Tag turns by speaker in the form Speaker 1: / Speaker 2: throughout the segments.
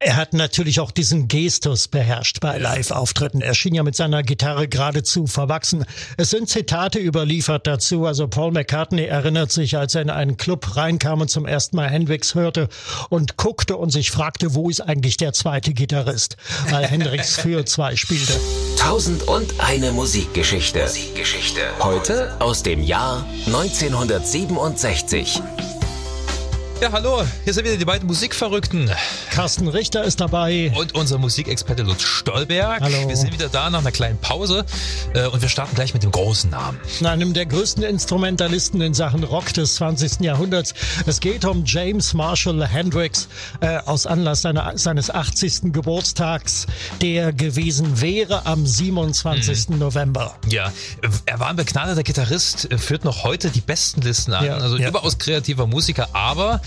Speaker 1: Er hat natürlich auch diesen Gestus beherrscht bei Live-Auftritten. Er schien ja mit seiner Gitarre geradezu verwachsen. Es sind Zitate überliefert dazu. Also Paul McCartney erinnert sich, als er in einen Club reinkam und zum ersten Mal Hendrix hörte und guckte und sich fragte, wo ist eigentlich der zweite Gitarrist? Weil Hendrix für zwei spielte.
Speaker 2: Tausend und eine Musikgeschichte. Musikgeschichte. Heute aus dem Jahr 1967.
Speaker 3: Ja, hallo, hier sind wieder die beiden Musikverrückten.
Speaker 1: Carsten Richter ist dabei.
Speaker 3: Und unser Musikexperte Lutz Stolberg.
Speaker 1: Hallo.
Speaker 3: Wir sind wieder da nach einer kleinen Pause äh, und wir starten gleich mit dem großen Namen.
Speaker 1: Einem der größten Instrumentalisten in Sachen Rock des 20. Jahrhunderts. Es geht um James Marshall Hendrix äh, aus Anlass seiner, seines 80. Geburtstags, der gewesen wäre am 27.
Speaker 3: Mhm.
Speaker 1: November.
Speaker 3: Ja, er war ein begnadeter Gitarrist, äh, führt noch heute die besten Listen an.
Speaker 1: Ja,
Speaker 3: also
Speaker 1: ja.
Speaker 3: überaus kreativer Musiker, aber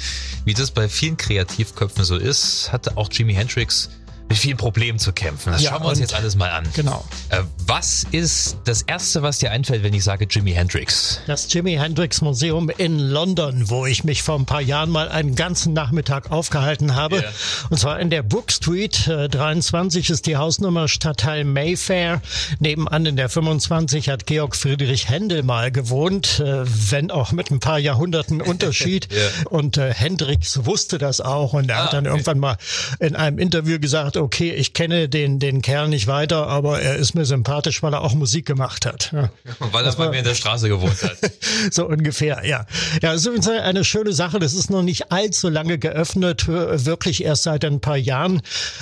Speaker 3: wie das bei vielen Kreativköpfen so ist, hatte auch Jimi Hendrix mit vielen Problemen zu kämpfen. Das
Speaker 1: Ja,
Speaker 3: schauen wir uns jetzt alles mal an.
Speaker 1: Genau.
Speaker 3: Äh, was ist das Erste, was dir einfällt, wenn ich sage Jimi Hendrix?
Speaker 1: Das Jimi Hendrix Museum in London, wo ich mich vor ein paar Jahren mal einen ganzen Nachmittag aufgehalten habe.
Speaker 3: Ja.
Speaker 1: Und zwar in der Brook Street. Äh, 23 ist die Hausnummer Stadtteil Mayfair. Nebenan in der 25 hat Georg Friedrich Händel mal gewohnt, äh, wenn auch mit ein paar Jahrhunderten Unterschied.
Speaker 3: Ja.
Speaker 1: Und äh, Hendrix wusste das auch. Und er
Speaker 3: Ah,
Speaker 1: hat dann
Speaker 3: okay.
Speaker 1: irgendwann mal in einem Interview gesagt, okay, ich kenne den, den Kerl nicht weiter, aber er ist mir sympathisch, weil er auch Musik gemacht hat. Ja.
Speaker 3: Weil er bei mir in der Straße gewohnt hat.
Speaker 1: So ungefähr, ja. Ja, es ist übrigens eine schöne Sache. Das ist noch nicht allzu lange geöffnet, wirklich erst seit ein paar Jahren.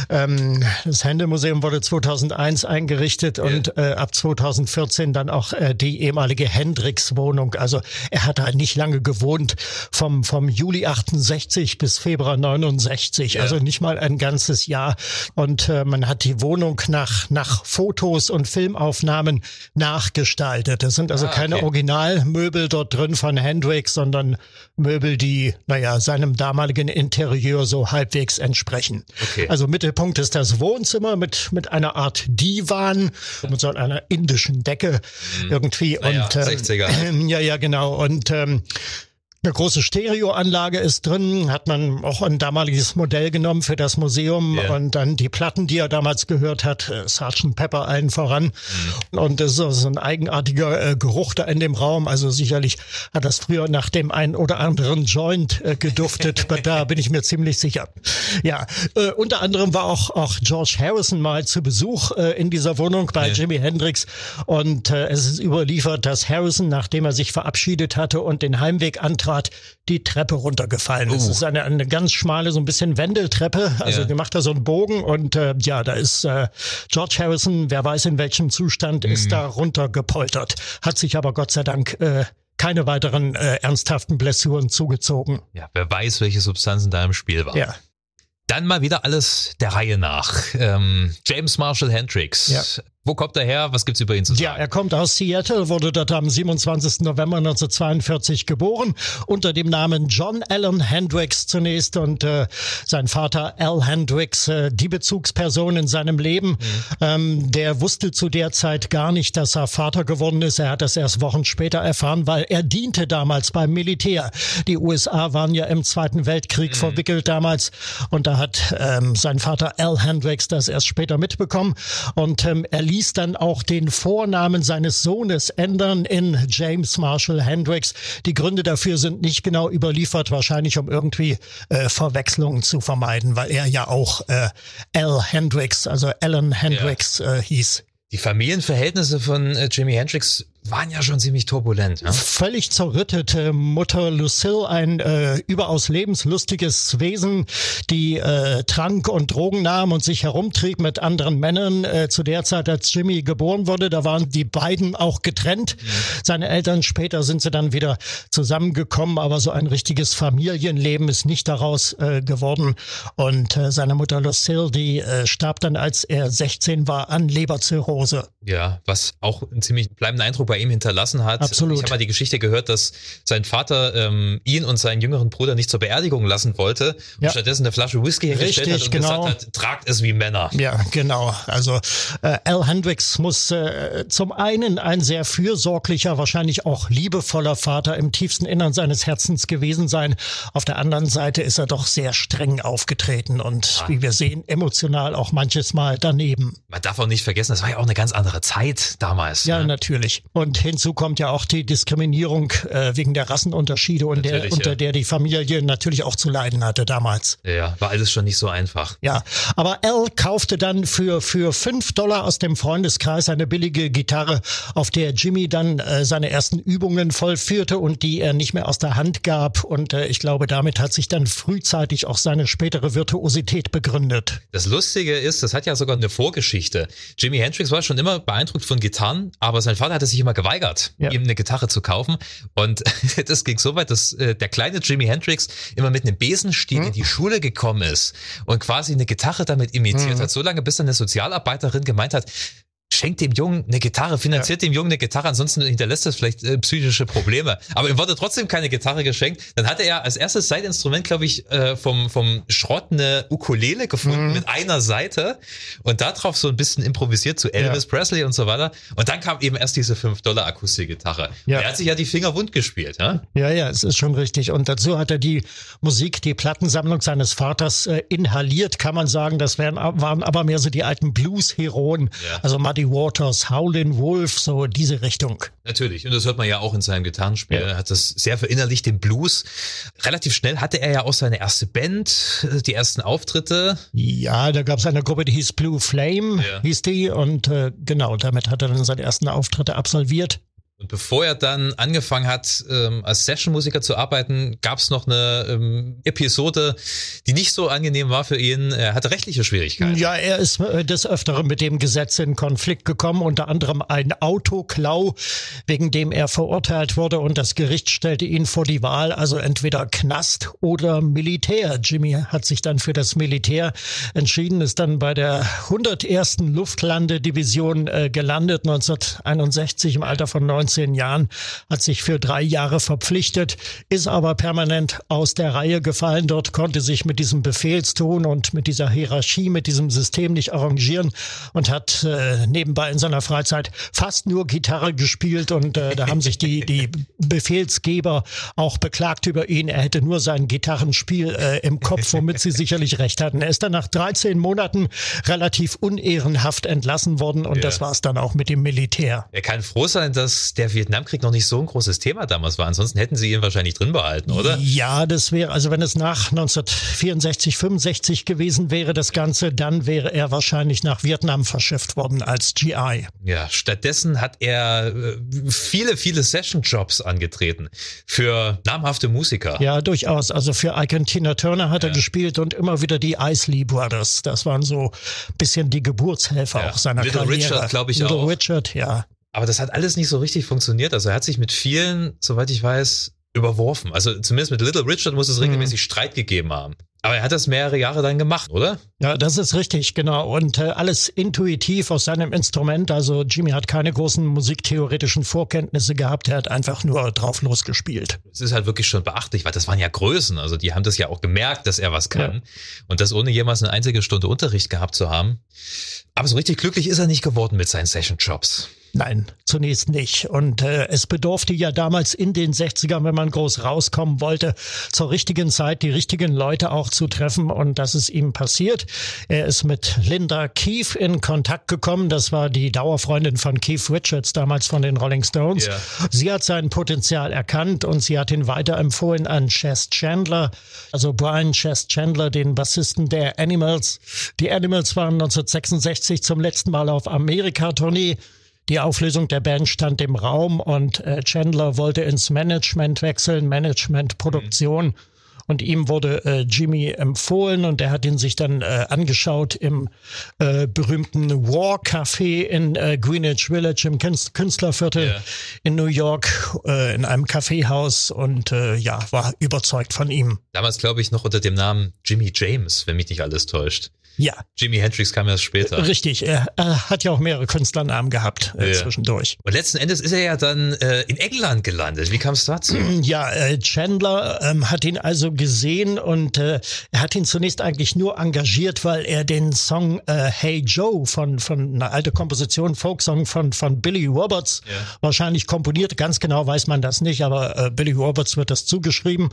Speaker 1: Ähm, das Händemuseum wurde 2001 eingerichtet und äh, ab 2014 dann auch äh, die ehemalige Hendrix-Wohnung. Also er hat da nicht lange gewohnt, vom, vom Juli 68 bis Februar 69,
Speaker 3: Ja.
Speaker 1: also nicht mal ein ganzes Jahr. Und äh, man hat die Wohnung nach, nach Fotos und Filmaufnahmen nachgestaltet. Das sind also
Speaker 3: Ah,
Speaker 1: keine
Speaker 3: okay.
Speaker 1: Originalmöbel dort drin von Hendrix, sondern Möbel, die, naja, seinem damaligen Interieur so halbwegs entsprechen.
Speaker 3: Okay.
Speaker 1: Also Mittelpunkt ist das Wohnzimmer mit, mit einer Art Divan, mit so einer indischen Decke irgendwie.
Speaker 3: Mhm. Naja,
Speaker 1: und, ähm,
Speaker 3: 60er.
Speaker 1: ja, ja, genau. Und ähm, eine große Stereoanlage ist drin, hat man auch ein damaliges Modell genommen für das Museum
Speaker 3: Ja.
Speaker 1: und dann die Platten, die er damals gehört hat, äh, Sgt. Pepper allen voran.
Speaker 3: Mhm.
Speaker 1: Und das ist so ein eigenartiger äh, Geruch da in dem Raum. Also sicherlich hat das früher nach dem einen oder anderen Joint äh, geduftet, da bin ich mir ziemlich sicher. Ja, äh, unter anderem war auch, auch George Harrison mal zu Besuch äh, in dieser Wohnung bei
Speaker 3: Ja.
Speaker 1: Jimi Hendrix und es ist überliefert, dass Harrison, nachdem er sich verabschiedet hatte und den Heimweg antrat, die Treppe runtergefallen ist.
Speaker 3: Uh.
Speaker 1: Es ist eine, eine ganz schmale, so ein bisschen Wendeltreppe. Also
Speaker 3: Ja.
Speaker 1: die macht da so einen Bogen und äh, ja, da ist äh, George Harrison, wer weiß in welchem Zustand,
Speaker 3: Mhm.
Speaker 1: ist da runtergepoltert. Hat sich aber Gott sei Dank äh, keine weiteren äh, ernsthaften Blessuren zugezogen.
Speaker 3: Ja, wer weiß, welche Substanzen da im Spiel waren.
Speaker 1: Ja.
Speaker 3: Dann mal wieder alles der Reihe nach. Ähm, James Marshall Hendrix.
Speaker 1: Ja.
Speaker 3: Wo kommt er her? Was gibt's über ihn zu sagen?
Speaker 1: Ja, er kommt aus Seattle, wurde dort am 27. November 1942 geboren, unter dem Namen John Allen Hendricks zunächst und äh, sein Vater Al Hendricks, äh, die Bezugsperson in seinem Leben. Ähm, der wusste zu der Zeit gar nicht, dass er Vater geworden ist. Er hat das erst Wochen später erfahren, weil er diente damals beim Militär. Die USA waren ja im Zweiten Weltkrieg verwickelt damals und da hat ähm, sein Vater Al Hendricks das erst später mitbekommen und ähm, er ließ dann auch den Vornamen seines Sohnes ändern in James Marshall Hendricks. Die Gründe dafür sind nicht genau überliefert, wahrscheinlich um irgendwie äh, Verwechslungen zu vermeiden, weil er ja auch äh, Al Hendricks, also Alan Hendricks äh, hieß.
Speaker 3: Die Familienverhältnisse von äh, Jimi Hendrix waren ja schon ziemlich turbulent. Ne?
Speaker 1: völlig zerrüttete Mutter Lucille, ein äh, überaus lebenslustiges Wesen, die äh, Trank und Drogen nahm und sich herumtrieb mit anderen Männern. Äh, zu der Zeit, als Jimmy geboren wurde, da waren die beiden auch getrennt. Seine Eltern später sind sie dann wieder zusammengekommen, aber so ein richtiges Familienleben ist nicht daraus äh, geworden. Und äh, seine Mutter Lucille, die äh, starb dann, als er 16 war, an Leberzirrhose.
Speaker 3: Ja, was auch einen ziemlich bleibenden Eindruck bei ihm hinterlassen hat.
Speaker 1: Absolut.
Speaker 3: Ich habe mal die Geschichte gehört, dass sein Vater ähm, ihn und seinen jüngeren Bruder nicht zur Beerdigung lassen wollte und
Speaker 1: Ja.
Speaker 3: stattdessen eine Flasche Whisky hingestellt
Speaker 1: Richtig,
Speaker 3: hat und
Speaker 1: genau.
Speaker 3: gesagt hat, tragt es wie Männer.
Speaker 1: Ja, genau. Also äh, Al Hendricks muss äh, zum einen ein sehr fürsorglicher, wahrscheinlich auch liebevoller Vater im tiefsten Innern seines Herzens gewesen sein. Auf der anderen Seite ist er doch sehr streng aufgetreten und wie wir sehen, emotional auch manches Mal daneben.
Speaker 3: Man darf auch nicht vergessen, das war ja auch eine ganz andere Zeit damals.
Speaker 1: Ja,
Speaker 3: ne?
Speaker 1: natürlich. Und hinzu kommt ja auch die Diskriminierung äh, wegen der Rassenunterschiede und der,
Speaker 3: Natürlich,
Speaker 1: unter
Speaker 3: ja.
Speaker 1: der die Familie natürlich auch zu leiden hatte damals.
Speaker 3: ja, war alles schon nicht so einfach.
Speaker 1: Ja, aber Al kaufte dann für, für fünf Dollar aus dem Freundeskreis eine billige Gitarre, auf der Jimmy dann äh, seine ersten Übungen vollführte und die er nicht mehr aus der Hand gab. Und äh, ich glaube, damit hat sich dann frühzeitig auch seine spätere Virtuosität begründet.
Speaker 3: Das Lustige ist, das hat ja sogar eine Vorgeschichte. Jimi Hendrix war schon immer beeindruckt von Gitarren, aber sein Vater hatte sich immer geweigert,
Speaker 1: Ja.
Speaker 3: ihm eine Gitarre zu kaufen. Und das ging so weit, dass äh, der kleine Jimi Hendrix immer mit einem Besenstiel in die Schule gekommen ist und quasi eine Gitarre damit imitiert hat. So lange, bis dann eine Sozialarbeiterin gemeint hat, schenkt dem Jungen eine Gitarre, finanziert dem Jungen eine Gitarre, ansonsten hinterlässt das vielleicht äh, psychische Probleme. Aber ihm wurde trotzdem keine Gitarre geschenkt. Dann hatte er als erstes Seitinstrument, glaube ich, äh, vom, vom Schrott eine Ukulele gefunden mit einer Seite und darauf so ein bisschen improvisiert zu Elvis Presley und so weiter. Und dann kam eben erst diese 5-Dollar-Akustikgitarre.
Speaker 1: Ja.
Speaker 3: Er hat sich ja die Finger wund gespielt, ja?
Speaker 1: Ja, ja, es ist schon richtig. Und dazu hat er die Musik, die Plattensammlung seines Vaters äh, inhaliert, kann man sagen. Das wären, waren aber mehr so die alten Blues-Heroen.
Speaker 3: Ja.
Speaker 1: Also Muddy Waters, Howlin' Wolf, so diese Richtung.
Speaker 3: Natürlich. Und das hört man ja auch in seinem Gitarrenspiel.
Speaker 1: Ja.
Speaker 3: Er hat das sehr verinnerlicht, den Blues. Relativ schnell hatte er ja auch seine erste Band, die ersten Auftritte.
Speaker 1: Ja, da gab es eine Gruppe, die hieß Blue Flame,
Speaker 3: Ja.
Speaker 1: hieß die. Und äh, genau, damit hat er dann seine ersten Auftritte absolviert.
Speaker 3: Und bevor er dann angefangen hat, ähm, als Sessionmusiker zu arbeiten, gab es noch eine ähm, Episode, die nicht so angenehm war für ihn. Er hatte rechtliche Schwierigkeiten.
Speaker 1: Ja, er ist äh, des Öfteren mit dem Gesetz in Konflikt gekommen, unter anderem ein Autoklau, wegen dem er verurteilt wurde und das Gericht stellte ihn vor die Wahl, also entweder Knast oder Militär. Jimmy hat sich dann für das Militär entschieden, ist dann bei der 101. Luftlandedivision äh, gelandet, 1961 im Alter von 19 Jahren, hat sich für drei Jahre verpflichtet, ist aber permanent aus der Reihe gefallen. Dort konnte sich mit diesem Befehlston und mit dieser Hierarchie, mit diesem System nicht arrangieren und hat äh, nebenbei in seiner Freizeit fast nur Gitarre gespielt und äh, da haben sich die, die Befehlsgeber auch beklagt über ihn. Er hätte nur sein Gitarrenspiel äh, im Kopf, womit sie sicherlich recht hatten. Er ist dann nach 13 Monaten relativ unehrenhaft entlassen worden und
Speaker 3: Ja.
Speaker 1: das war es dann auch mit dem Militär.
Speaker 3: Er kann froh sein, dass der Vietnamkrieg noch nicht so ein großes Thema damals war. Ansonsten hätten sie ihn wahrscheinlich drin behalten, oder?
Speaker 1: Ja, das wäre, also wenn es nach 1964, 65 gewesen wäre, das Ganze, dann wäre er wahrscheinlich nach Vietnam verschifft worden als GI.
Speaker 3: Ja, stattdessen hat er äh, viele, viele Session-Jobs angetreten für namhafte Musiker.
Speaker 1: Ja, durchaus. Also für und Tina Turner hat er gespielt und immer wieder die Isley Brothers. Das waren so bisschen die Geburtshelfer
Speaker 3: Ja.
Speaker 1: auch seiner
Speaker 3: Little
Speaker 1: Karriere.
Speaker 3: Richard, glaub ich,
Speaker 1: Little
Speaker 3: auch.
Speaker 1: Richard, ja.
Speaker 3: Aber das hat alles nicht so richtig funktioniert. Also er hat sich mit vielen, soweit ich weiß, überworfen. Also zumindest mit Little Richard muss es regelmäßig Streit gegeben haben. Aber er hat das mehrere Jahre dann gemacht, oder?
Speaker 1: Ja, das ist richtig, genau. Und äh, alles intuitiv aus seinem Instrument. Also Jimmy hat keine großen musiktheoretischen Vorkenntnisse gehabt. Er hat einfach nur drauf losgespielt.
Speaker 3: Es ist halt wirklich schon beachtlich, weil das waren ja Größen. Also die haben das ja auch gemerkt, dass er was kann. Und das ohne jemals eine einzige Stunde Unterricht gehabt zu haben. Aber so richtig glücklich ist er nicht geworden mit seinen Session-Jobs.
Speaker 1: Nein, zunächst nicht. Und äh, es bedurfte ja damals in den 60ern, wenn man groß rauskommen wollte, zur richtigen Zeit die richtigen Leute auch zu treffen. Und das ist ihm passiert. Er ist mit Linda Keefe in Kontakt gekommen. Das war die Dauerfreundin von Keith Richards, damals von den Rolling Stones.
Speaker 3: Ja.
Speaker 1: Sie hat sein Potenzial erkannt und sie hat ihn weiterempfohlen an Chess Chandler, also Brian Chess Chandler, den Bassisten der Animals. Die Animals waren 1966 zum letzten Mal auf Amerika-Tournee. Die Auflösung der Band stand im Raum und äh, Chandler wollte ins Management wechseln, Management, Produktion. Und ihm wurde äh, Jimmy empfohlen und er hat ihn sich dann äh, angeschaut im äh, berühmten War Café in äh, Greenwich Village im Künstlerviertel yeah. in New York äh, in einem Kaffeehaus und äh, ja, war überzeugt von ihm.
Speaker 3: Damals glaube ich noch unter dem Namen Jimmy James, wenn mich nicht alles täuscht.
Speaker 1: Ja.
Speaker 3: Jimi Hendrix kam erst später.
Speaker 1: Richtig, er, er hat ja auch mehrere Künstlernamen gehabt äh, ja. zwischendurch.
Speaker 3: Und letzten Endes ist er ja dann äh, in England gelandet. Wie kam es dazu?
Speaker 1: Ja, äh, Chandler ähm, hat ihn also gesehen und äh, er hat ihn zunächst eigentlich nur engagiert, weil er den Song äh, Hey Joe von, von einer alten Komposition, Folksong von, von Billy Roberts ja. wahrscheinlich komponiert. Ganz genau weiß man das nicht, aber äh, Billy Roberts wird das zugeschrieben.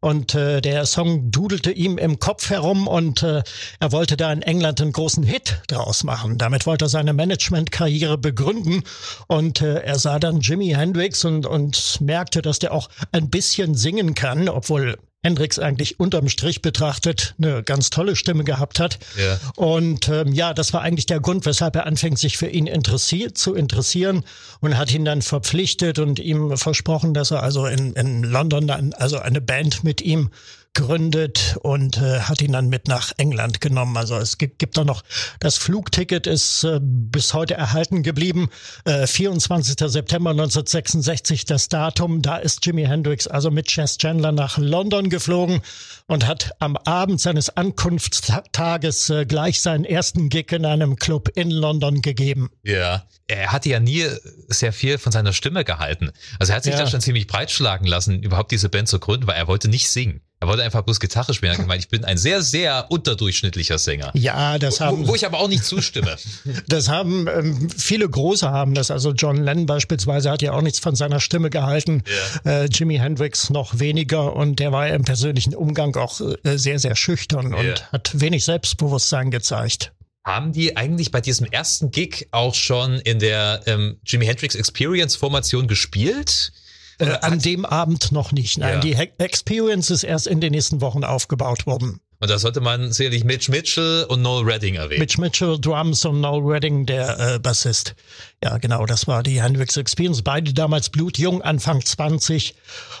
Speaker 1: Und äh, der Song dudelte ihm im Kopf herum und äh, er wollte da in England einen großen Hit draus machen. Damit wollte er seine Managementkarriere begründen und äh, er sah dann Jimi Hendrix und, und merkte, dass der auch ein bisschen singen kann, obwohl Hendrix eigentlich unterm Strich betrachtet eine ganz tolle Stimme gehabt hat. Ja. Und ähm, ja, das war eigentlich der Grund, weshalb er anfängt, sich für ihn interessiert, zu interessieren und hat ihn dann verpflichtet und ihm versprochen, dass er also in, in London dann also eine Band mit ihm gründet und äh, hat ihn dann mit nach England genommen. Also es gibt, gibt da noch, das Flugticket ist äh, bis heute erhalten geblieben. Äh, 24. September 1966 das Datum. Da ist Jimi Hendrix also mit Chess Chandler nach London geflogen und hat am Abend seines Ankunftstages äh, gleich seinen ersten Gig in einem Club in London gegeben.
Speaker 3: Ja, er hatte ja nie sehr viel von seiner Stimme gehalten. Also er hat sich ja. da schon ziemlich breitschlagen lassen, überhaupt diese Band zu gründen, weil er wollte nicht singen. Er wollte einfach bloß Gitarre spielen. Hat gemeint, ich bin ein sehr, sehr unterdurchschnittcher Sänger.
Speaker 1: Ja, das haben.
Speaker 3: Wo, wo ich aber auch nicht zustimme.
Speaker 1: Das haben ähm, viele Große haben das. Also John Lennon beispielsweise hat ja auch nichts von seiner Stimme gehalten. Yeah. Äh, Jimi Hendrix noch weniger und der war ja im persönlichen Umgang auch äh, sehr, sehr schüchtern yeah. und hat wenig Selbstbewusstsein gezeigt.
Speaker 3: Haben die eigentlich bei diesem ersten Gig auch schon in der ähm, Jimi Hendrix Experience Formation gespielt?
Speaker 1: Äh, an dem Abend noch nicht. Nein, ja. die Experience ist erst in den nächsten Wochen aufgebaut worden.
Speaker 3: Und da sollte man sicherlich Mitch Mitchell und Noel Redding erwähnen.
Speaker 1: Mitch Mitchell, Drums und Noel Redding, der äh, Bassist. Ja, genau, das war die Hendrix Experience. Beide damals blutjung, Anfang 20.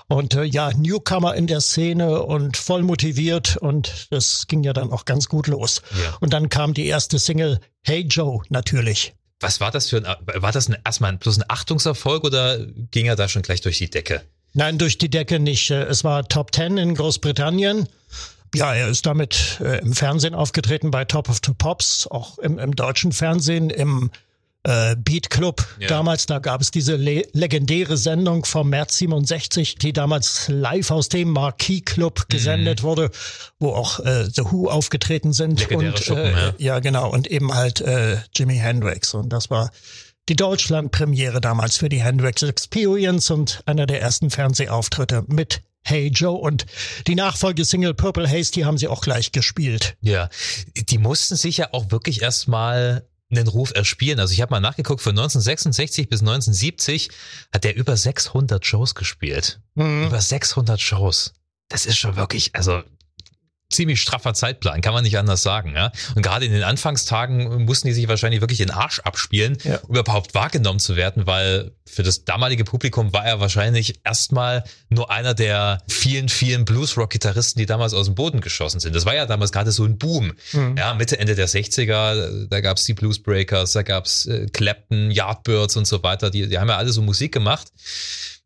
Speaker 1: Und äh, ja, Newcomer in der Szene und voll motiviert. Und das ging ja dann auch ganz gut los. Ja. Und dann kam die erste Single Hey Joe natürlich.
Speaker 3: Was war das für ein, war das ein, erstmal bloß ein Achtungserfolg oder ging er da schon gleich durch die Decke?
Speaker 1: Nein, durch die Decke nicht. Es war Top Ten in Großbritannien. Ja, er ist damit äh, im Fernsehen aufgetreten bei Top of the Pops, auch im, im deutschen Fernsehen, im äh, Beat Club ja. damals. Da gab es diese le legendäre Sendung vom März 67, die damals live aus dem Marquis Club gesendet mhm. wurde, wo auch äh, The Who aufgetreten sind.
Speaker 3: Legendäre
Speaker 1: und
Speaker 3: Schuppen, äh, ja.
Speaker 1: ja, genau. Und eben halt äh, Jimi Hendrix. Und das war die Deutschland-Premiere damals für die Hendrix Experience und einer der ersten Fernsehauftritte mit Hey Joe und die Nachfolgesingle Purple Haze, die haben sie auch gleich gespielt.
Speaker 3: Ja, die mussten sich ja auch wirklich erstmal einen Ruf erspielen. Also ich habe mal nachgeguckt, von 1966 bis 1970 hat er über 600 Shows gespielt. Mhm. Über 600 Shows. Das ist schon wirklich, also ziemlich straffer Zeitplan, kann man nicht anders sagen. Ja? Und gerade in den Anfangstagen mussten die sich wahrscheinlich wirklich den Arsch abspielen, ja. um überhaupt wahrgenommen zu werden, weil für das damalige Publikum war er wahrscheinlich erstmal nur einer der vielen, vielen Blues-Rock-Gitarristen, die damals aus dem Boden geschossen sind. Das war ja damals gerade so ein Boom. Mhm. Ja, Mitte, Ende der 60er, da gab's die Bluesbreakers, da gab's äh, Clapton, Yardbirds und so weiter, die, die haben ja alle so Musik gemacht.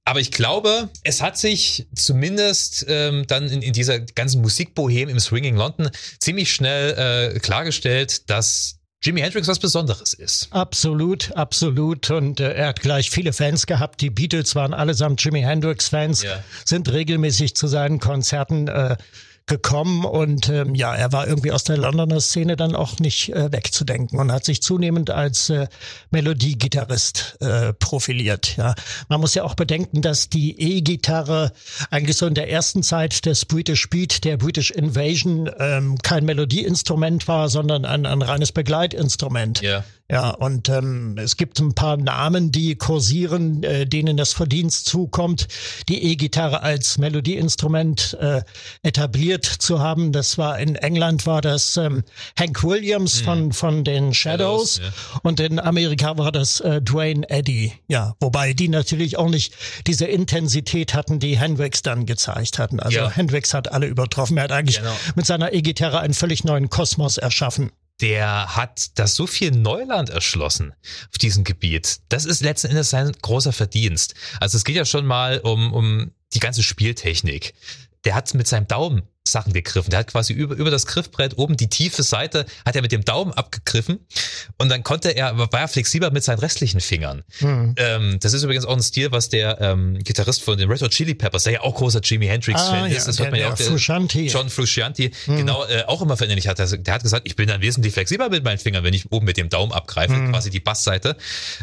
Speaker 3: Aber ich glaube, es hat sich zumindest ähm, dann in, in dieser ganzen Musikbohem im Swinging London ziemlich schnell äh, klargestellt, dass Jimi Hendrix was Besonderes ist.
Speaker 1: Absolut, absolut. Und äh, er hat gleich viele Fans gehabt. Die Beatles waren allesamt Jimi Hendrix-Fans, ja. sind regelmäßig zu seinen Konzerten äh, gekommen und ähm, ja, er war irgendwie aus der Londoner Szene dann auch nicht äh, wegzudenken und hat sich zunehmend als äh, Melodiegitarrist äh, profiliert. Ja, man muss ja auch bedenken, dass die E-Gitarre eigentlich so in der ersten Zeit des British Beat, der British Invasion, ähm, kein Melodieinstrument war, sondern ein, ein reines Begleitinstrument.
Speaker 3: Ja.
Speaker 1: Ja, und ähm, es gibt ein paar Namen, die kursieren, äh, denen das Verdienst zukommt, die E-Gitarre als Melodieinstrument äh, etabliert zu haben. Das war in England war das ähm, Hank Williams mhm. von von den Shadows, Shadows ja. und in Amerika war das äh, Dwayne Eddy. Ja, wobei die natürlich auch nicht diese Intensität hatten, die Hendrix dann gezeigt hatten. Also ja. Hendrix hat alle übertroffen. Er hat eigentlich genau. mit seiner E-Gitarre einen völlig neuen Kosmos erschaffen
Speaker 3: der hat da so viel Neuland erschlossen auf diesem Gebiet. Das ist letzten Endes sein großer Verdienst. Also es geht ja schon mal um, um die ganze Spieltechnik. Der hat mit seinem Daumen Sachen gegriffen. Der hat quasi über, über das Griffbrett oben die tiefe Seite, hat er mit dem Daumen abgegriffen und dann konnte er, war er flexibler mit seinen restlichen Fingern. Mhm. Ähm, das ist übrigens auch ein Stil, was der ähm, Gitarrist von den Red Hot Chili Peppers, der ja auch großer Jimi Hendrix-Fan ah, ist, das der, hört man ja auch, der, Frusciante. John Frusciante, mhm. genau, äh, auch immer verinnerlicht hat. Der hat gesagt, ich bin dann wesentlich flexibler mit meinen Fingern, wenn ich oben mit dem Daumen abgreife, mhm. quasi die Bassseite.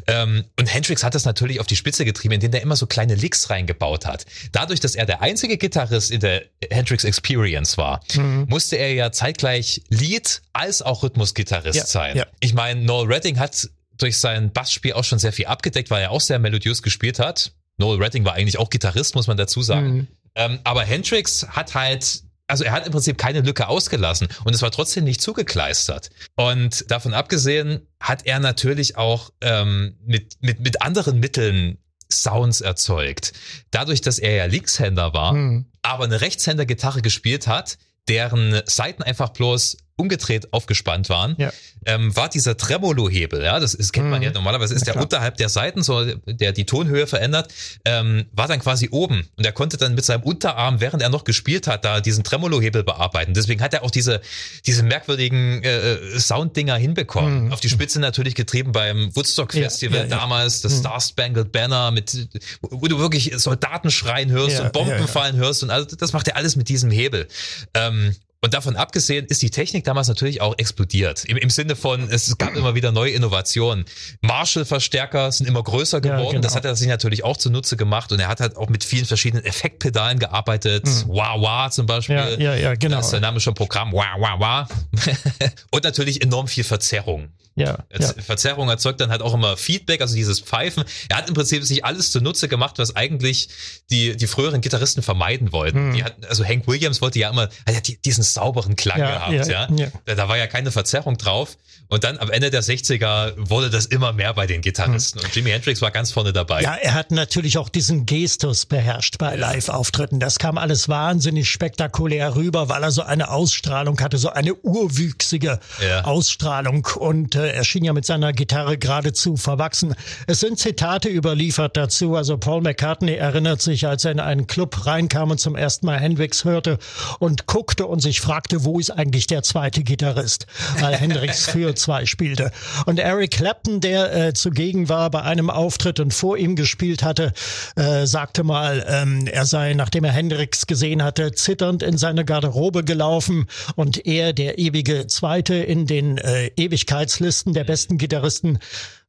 Speaker 3: Ähm, und Hendrix hat das natürlich auf die Spitze getrieben, indem er immer so kleine Licks reingebaut hat. Dadurch, dass er der einzige Gitarrist in der Hendrix Experience Experience war, mhm. musste er ja zeitgleich Lead als auch Rhythmusgitarrist ja, sein. Ja. Ich meine, Noel Redding hat durch sein Bassspiel auch schon sehr viel abgedeckt, weil er auch sehr melodiös gespielt hat. Noel Redding war eigentlich auch Gitarrist, muss man dazu sagen. Mhm. Ähm, aber Hendrix hat halt also er hat im Prinzip keine Lücke ausgelassen und es war trotzdem nicht zugekleistert. Und davon abgesehen hat er natürlich auch ähm, mit, mit, mit anderen Mitteln Sounds erzeugt. Dadurch, dass er ja Linkshänder war, mhm. aber eine Rechtshänder-Gitarre gespielt hat, deren Seiten einfach bloß umgedreht aufgespannt waren, ja. ähm, war dieser Tremolo-Hebel, ja, das ist, kennt man ja mhm. normalerweise, ist ja, der unterhalb der Seiten, so der die Tonhöhe verändert, ähm, war dann quasi oben und er konnte dann mit seinem Unterarm, während er noch gespielt hat, da diesen Tremolo-Hebel bearbeiten. Deswegen hat er auch diese diese merkwürdigen äh, äh Sounddinger hinbekommen. Mhm. Auf die Spitze natürlich getrieben beim Woodstock Festival ja, damals, das mhm. Star Spangled Banner mit, wo du wirklich Soldaten schreien hörst und Bomben fallen hörst und also das macht er alles mit diesem Hebel. Ähm, und davon abgesehen ist die Technik damals natürlich auch explodiert. Im, im Sinne von, es gab immer wieder neue Innovationen. Marshall-Verstärker sind immer größer geworden. Ja, genau. Das hat er sich natürlich auch zunutze gemacht. Und er hat halt auch mit vielen verschiedenen Effektpedalen gearbeitet. Mhm. Wah Wah zum Beispiel. Ja,
Speaker 1: ja, ja, genau.
Speaker 3: Das ist der Name schon Programm. Wah Wah Wah. und natürlich enorm viel Verzerrung. Ja, ja. Verzerrung erzeugt dann halt auch immer Feedback, also dieses Pfeifen. Er hat im Prinzip sich alles zunutze gemacht, was eigentlich die, die früheren Gitarristen vermeiden wollten. Hm. Die hatten, also Hank Williams wollte ja immer, hat ja diesen sauberen Klang ja, gehabt, ja. ja. Da, da war ja keine Verzerrung drauf. Und dann am Ende der 60er wurde das immer mehr bei den Gitarristen. Hm. Und Jimi Hendrix war ganz vorne dabei.
Speaker 1: Ja, er hat natürlich auch diesen Gestus beherrscht bei Live-Auftritten. Das kam alles wahnsinnig spektakulär rüber, weil er so eine Ausstrahlung hatte, so eine urwüchsige Ausstrahlung. Und äh, er schien ja mit seiner Gitarre geradezu verwachsen. Es sind Zitate überliefert dazu. Also Paul McCartney erinnert sich, als er in einen Club reinkam und zum ersten Mal Hendrix hörte und guckte und sich fragte, wo ist eigentlich der zweite Gitarrist? Weil Hendrix für zwei spielte. Und Eric Clapton, der äh, zugegen war bei einem Auftritt und vor ihm gespielt hatte, äh, sagte mal, ähm, er sei, nachdem er Hendrix gesehen hatte, zitternd in seine Garderobe gelaufen und er, der ewige Zweite in den äh, Ewigkeitslisten, der besten Gitarristen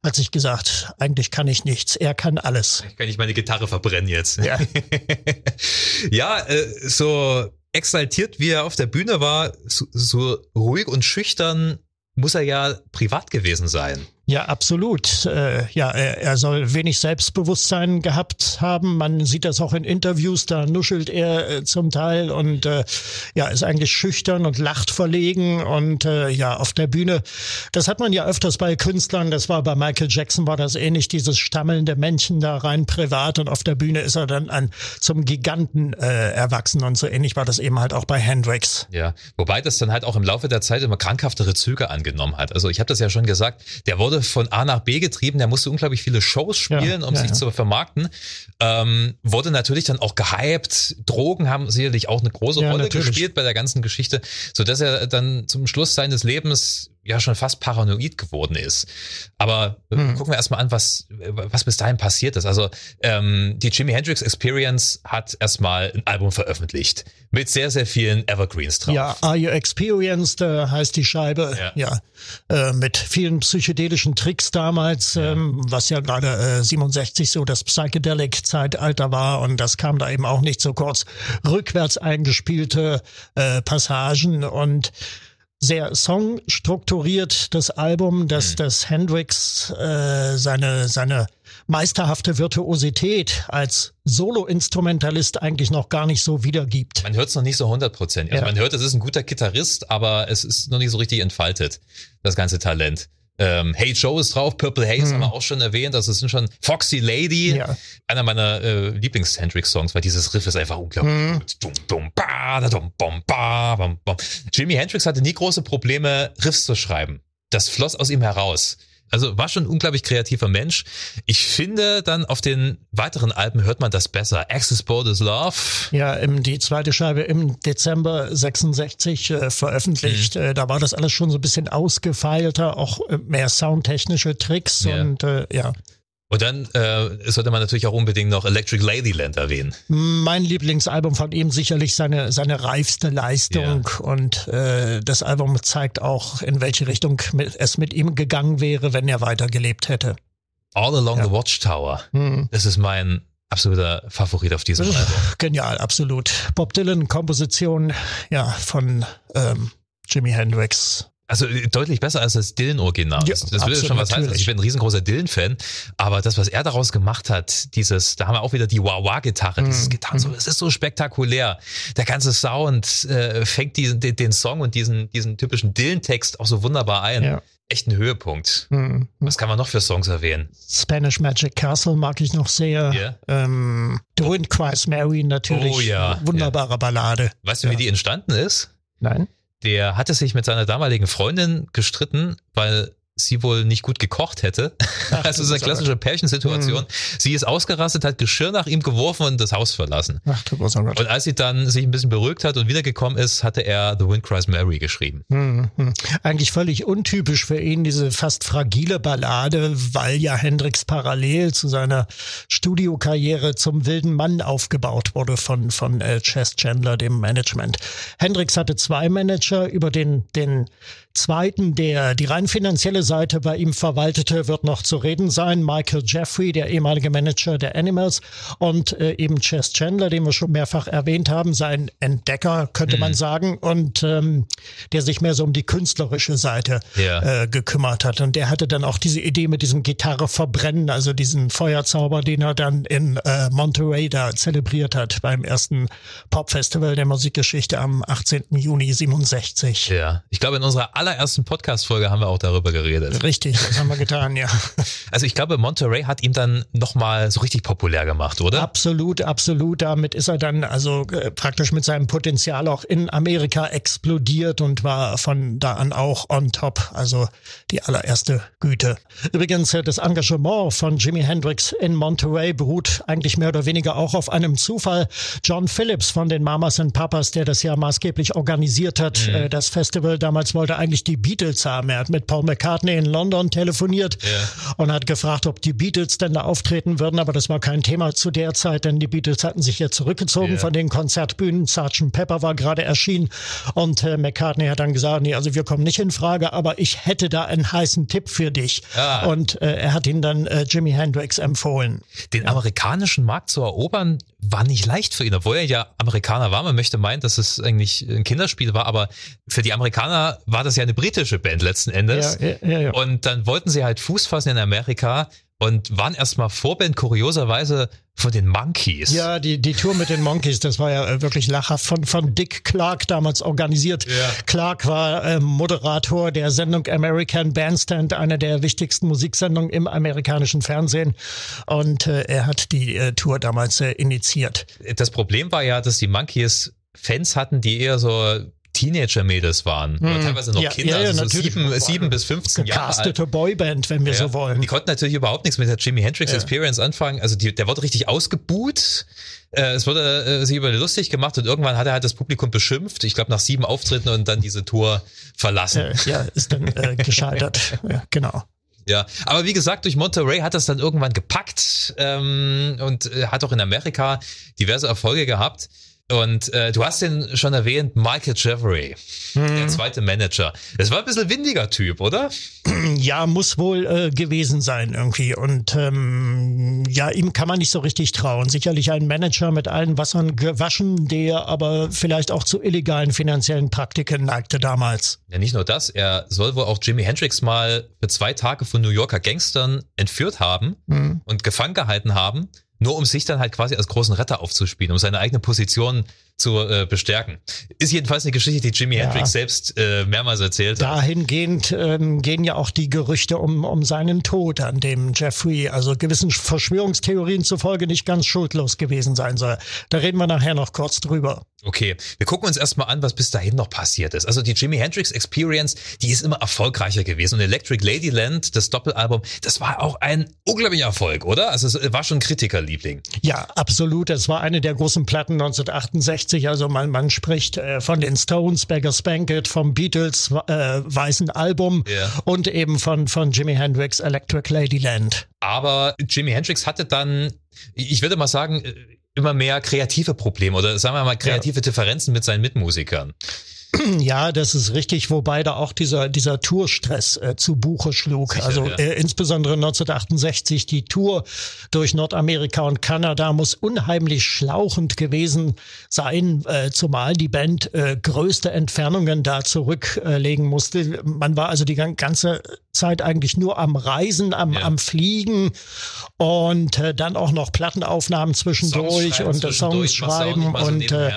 Speaker 1: hat sich gesagt, eigentlich kann ich nichts, er kann alles.
Speaker 3: Ich kann nicht meine Gitarre verbrennen jetzt. Ja, ja äh, so exaltiert wie er auf der Bühne war, so, so ruhig und schüchtern muss er ja privat gewesen sein.
Speaker 1: Ja, absolut. Äh, ja, er, er soll wenig Selbstbewusstsein gehabt haben. Man sieht das auch in Interviews, da nuschelt er äh, zum Teil und äh, ja, ist eigentlich schüchtern und lacht verlegen und äh, ja, auf der Bühne. Das hat man ja öfters bei Künstlern, das war bei Michael Jackson war das ähnlich, dieses stammelnde Männchen da rein privat und auf der Bühne ist er dann ein, zum Giganten äh, erwachsen und so ähnlich war das eben halt auch bei Hendrix.
Speaker 3: Ja, wobei das dann halt auch im Laufe der Zeit immer krankhaftere Züge angenommen hat. Also ich habe das ja schon gesagt, der wurde wurde von A nach B getrieben, der musste unglaublich viele Shows spielen, ja, um ja, sich ja. zu vermarkten. Ähm, wurde natürlich dann auch gehypt. Drogen haben sicherlich auch eine große Rolle natürlich. gespielt bei der ganzen Geschichte, so dass er dann zum Schluss seines Lebens ja schon fast paranoid geworden ist. Aber hm. gucken wir erstmal an, was, was bis dahin passiert ist. Also ähm, die Jimi Hendrix Experience hat erstmal ein Album veröffentlicht mit sehr, sehr vielen Evergreens drauf.
Speaker 1: Ja, Are You Experienced äh, heißt die Scheibe. Ja, ja äh, mit vielen psychedelischen Tricks damals, ja. Ähm, was ja gerade äh, 67 so das Psychedelic-Zeitalter war und das kam da eben auch nicht so kurz. Rückwärts eingespielte äh, Passagen und sehr songstrukturiert, das Album, dass, mhm. dass Hendrix äh, seine, seine meisterhafte Virtuosität als Solo-Instrumentalist eigentlich noch gar nicht so wiedergibt.
Speaker 3: Man hört es noch nicht so 100 Prozent. Also ja. man hört, es ist ein guter Gitarrist, aber es ist noch nicht so richtig entfaltet, das ganze Talent. Ähm, hey Joe ist drauf, Purple Haze hm. haben wir auch schon erwähnt. Also es sind schon Foxy Lady, ja. einer meiner äh, Lieblings-Hendrix-Songs, weil dieses Riff ist einfach unglaublich gut. Dum, dum, ba, dum, bom, ba, bom, bom. Jimi Hendrix hatte nie große Probleme, Riffs zu schreiben. Das floss aus ihm heraus. Also war schon ein unglaublich kreativer Mensch. Ich finde, dann auf den weiteren Alben hört man das besser. Access Borders Love.
Speaker 1: Ja, im, die zweite Scheibe im Dezember 66 äh, veröffentlicht. Mhm. Äh, da war das alles schon so ein bisschen ausgefeilter, auch äh, mehr soundtechnische Tricks ja. und äh, ja.
Speaker 3: Und dann äh, sollte man natürlich auch unbedingt noch Electric Ladyland erwähnen.
Speaker 1: Mein Lieblingsalbum von ihm sicherlich seine seine reifste Leistung ja. und äh, das Album zeigt auch, in welche Richtung mit, es mit ihm gegangen wäre, wenn er weitergelebt hätte.
Speaker 3: All Along ja. the Watchtower. Mhm. Das ist mein absoluter Favorit auf diesem Album.
Speaker 1: Genial, absolut. Bob Dylan Komposition ja von ähm, Jimi Hendrix
Speaker 3: also äh, deutlich besser als das Dylan-Original. Ja, das, will schon was heißen. Also ich bin ein riesengroßer Dylan-Fan, aber das, was er daraus gemacht hat, dieses, da haben wir auch wieder die Wah-Wah-Gitarre, dieses mhm. Gitarren, so, das ist so spektakulär. Der ganze Sound äh, fängt diesen, den, den Song und diesen, diesen typischen Dylan-Text auch so wunderbar ein. Ja. Echt ein Höhepunkt. Mhm. Was kann man noch für Songs erwähnen?
Speaker 1: Spanish Magic Castle mag ich noch sehr. Yeah. Ähm, The Wind Cries Mary natürlich. Oh ja. Wunderbare ja. Ballade.
Speaker 3: Weißt du, wie die entstanden ist?
Speaker 1: Nein
Speaker 3: der hatte sich mit seiner damaligen Freundin gestritten, weil sie wohl nicht gut gekocht hätte. Ach, also so eine klassische Pärchensituation. Mhm. Sie ist ausgerastet, hat Geschirr nach ihm geworfen und das Haus verlassen. Ach, du großer Gott. Und als sie dann sich ein bisschen beruhigt hat und wiedergekommen ist, hatte er The Wind Cries Mary geschrieben. Mhm.
Speaker 1: Eigentlich völlig untypisch für ihn, diese fast fragile Ballade, weil ja Hendrix parallel zu seiner Studiokarriere zum wilden Mann aufgebaut wurde von, von äh, Chess Chandler, dem Management. Hendrix hatte zwei Manager, über den, den zweiten, der die rein finanzielle Seite bei ihm verwaltete, wird noch zu reden sein. Michael Jeffrey, der ehemalige Manager der Animals und äh, eben Chess Chandler, den wir schon mehrfach erwähnt haben, sein Entdecker, könnte mhm. man sagen, und ähm, der sich mehr so um die künstlerische Seite ja. äh, gekümmert hat. Und der hatte dann auch diese Idee mit diesem Gitarre verbrennen, also diesen Feuerzauber, den er dann in äh, Monterey da zelebriert hat beim ersten Popfestival der Musikgeschichte am 18. Juni 67.
Speaker 3: Ja, ich glaube in unserer allerersten Podcast-Folge haben wir auch darüber geredet.
Speaker 1: Richtig, das haben wir getan, ja.
Speaker 3: Also ich glaube, Monterey hat ihn dann nochmal so richtig populär gemacht, oder?
Speaker 1: Absolut, absolut. Damit ist er dann also äh, praktisch mit seinem Potenzial auch in Amerika explodiert und war von da an auch on top. Also die allererste Güte. Übrigens, äh, das Engagement von Jimi Hendrix in Monterey beruht eigentlich mehr oder weniger auch auf einem Zufall. John Phillips von den Mamas and Papas, der das ja maßgeblich organisiert hat, mhm. Äh, das Festival damals wollte eigentlich die Beatles haben. Er hat mit Paul McCartney in London telefoniert yeah. und hat gefragt, ob die Beatles denn da auftreten würden, aber das war kein Thema zu der Zeit, denn die Beatles hatten sich ja zurückgezogen yeah. von den Konzertbühnen. Sgt. Pepper war gerade erschienen und äh, McCartney hat dann gesagt, nee, also wir kommen nicht in Frage, aber ich hätte da einen heißen Tipp für dich. Ah. Und äh, er hat ihn dann äh, Jimi Hendrix empfohlen.
Speaker 3: Den ja. amerikanischen Markt zu erobern, war nicht leicht für ihn, obwohl er ja Amerikaner war. Man möchte meinen, dass es eigentlich ein Kinderspiel war, aber für die Amerikaner war das ja eine britische Band letzten Endes. Ja, ja, ja, Und dann wollten sie halt Fuß fassen in Amerika und waren erstmal Vorband kurioserweise von den Monkeys.
Speaker 1: Ja, die, die Tour mit den Monkeys, das war ja äh, wirklich lachhaft von, von Dick Clark damals organisiert. Ja. Clark war äh, Moderator der Sendung American Bandstand, eine der wichtigsten Musiksendungen im amerikanischen Fernsehen. Und äh, er hat die äh, Tour damals äh, initiiert.
Speaker 3: Das Problem war ja, dass die Monkeys Fans hatten, die eher so Teenager-Mädels waren. Hm. Oder teilweise noch ja, Kinder, ja, ja, also so sieben, sieben bis 15 Jahre
Speaker 1: Gecastete alt. Boyband, wenn wir so wollen.
Speaker 3: Die konnten natürlich überhaupt nichts mit der Jimi Hendrix Experience anfangen. Also die, der wurde richtig ausgebuht. Äh, es wurde äh, sich über lustig gemacht und irgendwann hat er halt das Publikum beschimpft. Ich glaube nach sieben Auftritten und dann diese Tour verlassen.
Speaker 1: Äh, ja, ist dann gescheitert. ja, genau.
Speaker 3: Ja, aber wie gesagt, durch Monterey hat das dann irgendwann gepackt ähm, und hat auch in Amerika diverse Erfolge gehabt. Und äh, du hast den schon erwähnt, Michael Jeffrey,
Speaker 1: Mhm.
Speaker 3: der zweite Manager. Das war ein bisschen windiger Typ, oder?
Speaker 1: Ja, muss wohl äh, gewesen sein irgendwie. Und ähm, ja, ihm kann man nicht so richtig trauen. Sicherlich ein Manager mit allen Wassern gewaschen, der aber vielleicht auch zu illegalen finanziellen Praktiken neigte damals.
Speaker 3: Ja, nicht nur das, er soll wohl auch Jimi Hendrix mal für zwei Tage von New Yorker Gangstern entführt haben
Speaker 1: Mhm.
Speaker 3: und gefangen gehalten haben, nur um sich dann halt quasi als großen Retter aufzuspielen, um seine eigene Position zu äh, bestärken. Ist jedenfalls eine Geschichte, die Jimi
Speaker 1: Ja.
Speaker 3: Hendrix selbst äh, mehrmals erzählt hat.
Speaker 1: Dahingehend ähm, gehen ja auch die Gerüchte um, um seinen Tod, an dem Jeffrey also gewissen Verschwörungstheorien zufolge nicht ganz schuldlos gewesen sein soll. Da reden wir nachher noch kurz drüber.
Speaker 3: Okay, wir gucken uns erstmal an, was bis dahin noch passiert ist. Also die Jimi Hendrix Experience, die ist immer erfolgreicher gewesen. Und Electric Ladyland, das Doppelalbum, das war auch ein unglaublicher Erfolg, oder? Also es war schon Kritikerliebling.
Speaker 1: Ja, absolut. Es war eine der großen Platten 1968. Also man, man spricht äh, von den Stones, Beggar's Banquet, vom Beatles äh, weißen Album
Speaker 3: Ja.
Speaker 1: und eben von, von Jimi Hendrix Electric Ladyland.
Speaker 3: Aber Jimi Hendrix hatte dann, ich würde mal sagen, immer mehr kreative Probleme oder sagen wir mal kreative Differenzen mit seinen Mitmusikern.
Speaker 1: Ja, das ist richtig, wobei da auch dieser, dieser Tourstress äh, zu Buche schlug.
Speaker 3: Sicher,
Speaker 1: also
Speaker 3: ja.
Speaker 1: äh, insbesondere 1968 die Tour durch Nordamerika und Kanada muss unheimlich schlauchend gewesen sein, äh, zumal die Band äh, größte Entfernungen da zurücklegen musste. Man war also die gan- ganze Zeit eigentlich nur am Reisen, am,
Speaker 3: Ja.
Speaker 1: am Fliegen und äh, dann auch noch Plattenaufnahmen zwischendurch und Songs schreiben und äh.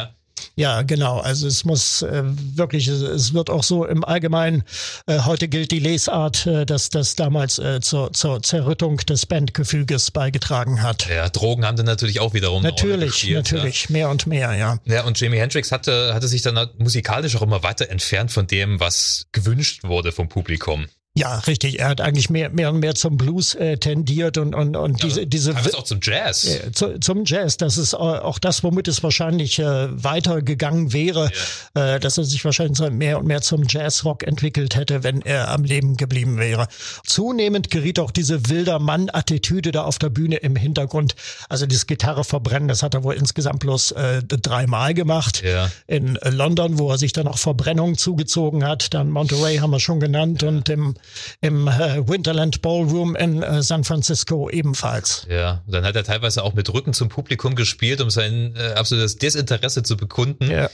Speaker 1: Ja, genau. Also es muss äh, wirklich, es, wird auch so im Allgemeinen, äh, heute gilt die Lesart, äh, dass das damals äh, zur, zur Zerrüttung des Bandgefüges beigetragen hat.
Speaker 3: ja, Drogen haben dann natürlich auch wiederum
Speaker 1: Natürlich,
Speaker 3: gespielt,
Speaker 1: natürlich, mehr und mehr, ja.
Speaker 3: Ja. ja, und Jimi Hendrix hatte, hatte sich dann musikalisch auch immer weiter entfernt von dem, was gewünscht wurde vom Publikum.
Speaker 1: Ja, richtig. Er hat eigentlich mehr, mehr und mehr zum Blues äh, tendiert und, und, und diese, diese
Speaker 3: Teilweise auch zum Jazz.
Speaker 1: Äh, zu, zum Jazz. Das ist äh, auch das, womit es wahrscheinlich äh, weitergegangen wäre, äh, dass er sich wahrscheinlich mehr und mehr zum Jazzrock entwickelt hätte, wenn er am Leben geblieben wäre. Zunehmend geriet auch diese wilder Mann-Attitüde da auf der Bühne im Hintergrund. Also dieses Gitarre verbrennen, das hat er wohl insgesamt bloß äh, dreimal gemacht.
Speaker 3: Ja.
Speaker 1: In London, wo er sich dann auch Verbrennung zugezogen hat. Dann Monterey haben wir schon genannt und im, im äh, Winterland Ballroom in äh, San Francisco ebenfalls.
Speaker 3: Ja, dann hat er teilweise auch mit Rücken zum Publikum gespielt, um sein äh, absolutes Desinteresse zu bekunden,
Speaker 1: Ja.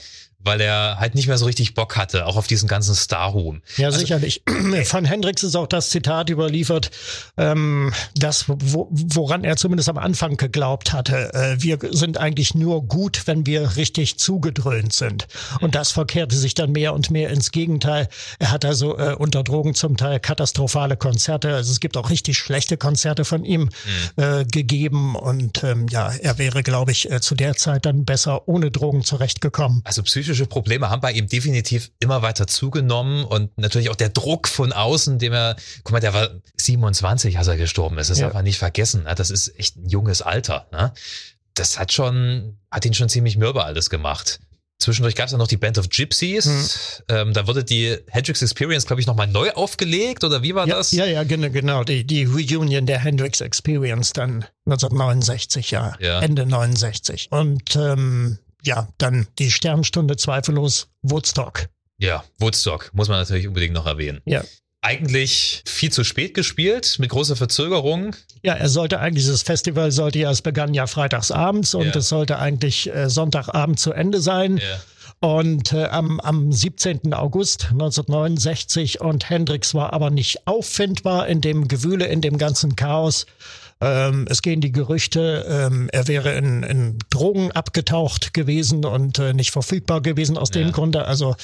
Speaker 3: Weil er halt nicht mehr so richtig Bock hatte, auch auf diesen ganzen Star-Ruhm.
Speaker 1: Ja,
Speaker 3: Also,
Speaker 1: sicherlich. Von Hendrix ist auch das Zitat überliefert, ähm, das, wo, woran er zumindest am Anfang geglaubt hatte. Äh, wir sind eigentlich nur gut, wenn wir richtig zugedröhnt sind. Und das verkehrte sich dann mehr und mehr ins Gegenteil. Er hat also äh, unter Drogen zum Teil katastrophale Konzerte. Also es gibt auch richtig schlechte Konzerte von ihm äh, gegeben. Und ähm, ja, er wäre, glaube ich, äh, zu der Zeit dann besser ohne Drogen zurechtgekommen.
Speaker 3: Also psychische Probleme haben bei ihm definitiv immer weiter zugenommen und natürlich auch der Druck von außen, dem er, guck mal, der war 27, als er gestorben ist. Das
Speaker 1: Ja.
Speaker 3: darf man nicht vergessen. Ne? Das ist echt ein junges Alter. Ne? Das hat schon, hat ihn schon ziemlich mürbe alles gemacht. Zwischendurch gab es ja noch die Band of Gypsies. Ähm, da wurde die Hendrix Experience, glaube ich, nochmal neu aufgelegt oder wie war
Speaker 1: Ja,
Speaker 3: das?
Speaker 1: ja, ja, genau, genau. Die, die Reunion der Hendrix Experience dann 1969, ja.
Speaker 3: Ja.
Speaker 1: Ende 69. Und ähm, ja, dann die Sternstunde zweifellos Woodstock.
Speaker 3: Ja, Woodstock muss man natürlich unbedingt noch erwähnen.
Speaker 1: Ja.
Speaker 3: Eigentlich viel zu spät gespielt, mit großer Verzögerung.
Speaker 1: Ja, er sollte eigentlich, dieses Festival sollte ja, es begann ja freitagsabends und
Speaker 3: Ja.
Speaker 1: es sollte eigentlich äh, Sonntagabend zu Ende sein.
Speaker 3: Ja.
Speaker 1: Und äh, am, am 17. August 1969 und Hendrix war aber nicht auffindbar in dem Gewühle, in dem ganzen Chaos. Ähm, es gehen die Gerüchte, ähm, er wäre in, in Drogen abgetaucht gewesen und äh, nicht verfügbar gewesen aus dem
Speaker 3: Ja.
Speaker 1: Grunde, also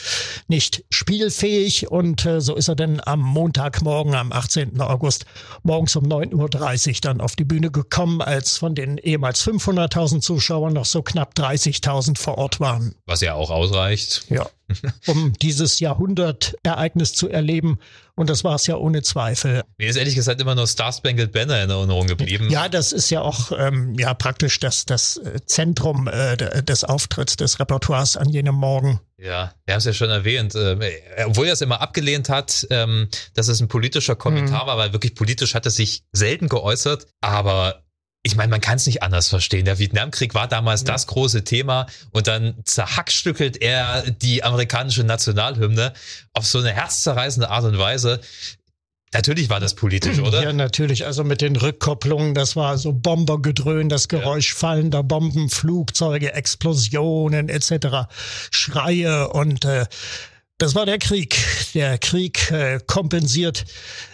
Speaker 1: nicht spielfähig. Und äh, so ist er dann am Montagmorgen, am 18. August, morgens um 9.30 Uhr dann auf die Bühne gekommen, als von den ehemals 500.000 Zuschauern noch so knapp 30.000 vor Ort waren.
Speaker 3: Was ja auch ausreicht.
Speaker 1: Ja. Um dieses Jahrhundertereignis zu erleben. Und das war es ja ohne Zweifel.
Speaker 3: Mir ist ehrlich gesagt immer nur Star Spangled Banner in Erinnerung geblieben.
Speaker 1: Ja, das ist ja auch ähm, ja praktisch das, das äh, Zentrum äh, de- des Auftritts des Repertoires an jenem Morgen.
Speaker 3: Ja, wir haben es ja schon erwähnt. Ähm, äh, obwohl er es immer abgelehnt hat, ähm, dass es ein politischer Kommentar war, weil wirklich politisch hat er sich selten geäußert. Aber ich meine, man kann es nicht anders verstehen. Der Vietnamkrieg war damals ja. das große Thema und dann zerhackstückelt er die amerikanische Nationalhymne auf so eine herzzerreißende Art und Weise. Natürlich war das politisch, oder?
Speaker 1: Ja, natürlich. Also mit den Rückkopplungen, das war so Bombergedröhn, das Geräusch ja. fallender Bomben, Flugzeuge, Explosionen etc., Schreie und äh, das war der Krieg. Der Krieg äh, kompensiert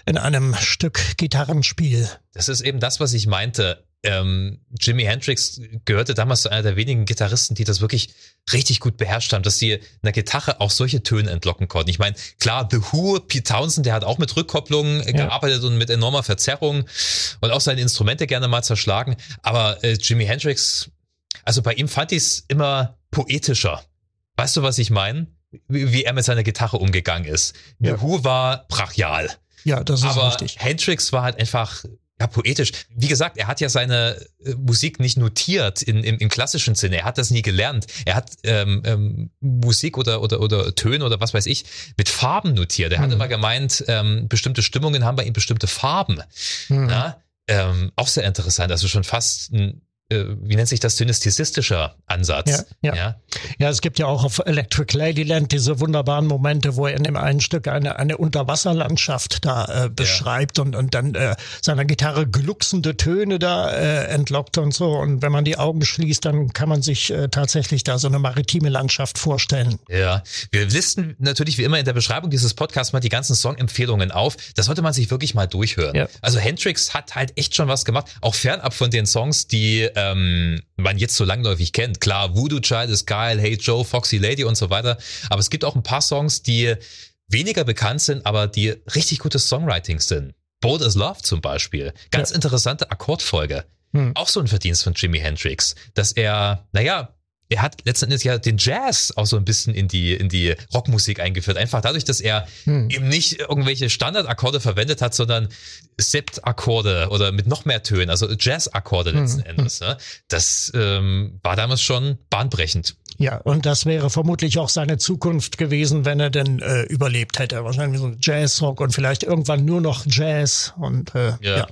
Speaker 1: in einem Stück Gitarrenspiel.
Speaker 3: Das ist eben das, was ich meinte ähm, Jimi Hendrix gehörte damals zu einer der wenigen Gitarristen, die das wirklich richtig gut beherrscht haben, dass sie einer Gitarre auch solche Töne entlocken konnten. Ich meine, klar, The Who, Pete Townsend, der hat auch mit Rückkopplungen ja. gearbeitet und mit enormer Verzerrung und auch seine Instrumente gerne mal zerschlagen. Aber äh, Jimi Hendrix, also bei ihm fand ich es immer poetischer. Weißt du, was ich meine? Wie, wie, er mit seiner Gitarre umgegangen ist. Ja. The Who war brachial.
Speaker 1: Ja, das ist
Speaker 3: Aber
Speaker 1: richtig.
Speaker 3: Hendrix war halt einfach ja, poetisch. Wie gesagt, er hat ja seine äh, Musik nicht notiert in, im, im klassischen Sinne. Er hat das nie gelernt. Er hat ähm, ähm, Musik oder, oder, oder Töne oder was weiß ich mit Farben notiert. Er hm. hat immer gemeint, ähm, bestimmte Stimmungen haben bei ihm bestimmte Farben. Hm. Ja? Ähm, auch sehr interessant. Also schon fast ein wie nennt sich das, synästhesistischer Ansatz.
Speaker 1: Ja, ja. ja, ja. es gibt ja auch auf Electric Ladyland diese wunderbaren Momente, wo er in dem einen Stück eine, eine Unterwasserlandschaft da äh, beschreibt ja. und, und dann äh, seiner Gitarre glucksende Töne da äh, entlockt und so. Und wenn man die Augen schließt, dann kann man sich äh, tatsächlich da so eine maritime Landschaft vorstellen.
Speaker 3: Ja, wir listen natürlich wie immer in der Beschreibung dieses Podcasts mal die ganzen Songempfehlungen auf. Das sollte man sich wirklich mal durchhören. Ja. Also Hendrix hat halt echt schon was gemacht, auch fernab von den Songs, die ähm, man jetzt so langläufig kennt. Klar, Voodoo Child ist geil, Hey Joe, Foxy Lady und so weiter. Aber es gibt auch ein paar Songs, die weniger bekannt sind, aber die richtig gutes Songwriting sind. Bold as Love zum Beispiel. Ganz ja. interessante Akkordfolge. Hm. Auch so ein Verdienst von Jimi Hendrix, dass er, naja, er hat letzten Endes ja den Jazz auch so ein bisschen in die, in die Rockmusik eingeführt. Einfach dadurch, dass er hm. eben nicht irgendwelche Standardakkorde verwendet hat, sondern Septakkorde oder mit noch mehr Tönen, also Jazzakkorde letzten hm. Endes. Ne? Das ähm, war damals schon bahnbrechend.
Speaker 1: Ja, und das wäre vermutlich auch seine Zukunft gewesen, wenn er denn äh, überlebt hätte. Wahrscheinlich so ein Jazzrock und vielleicht irgendwann nur noch Jazz und äh, ja. ja.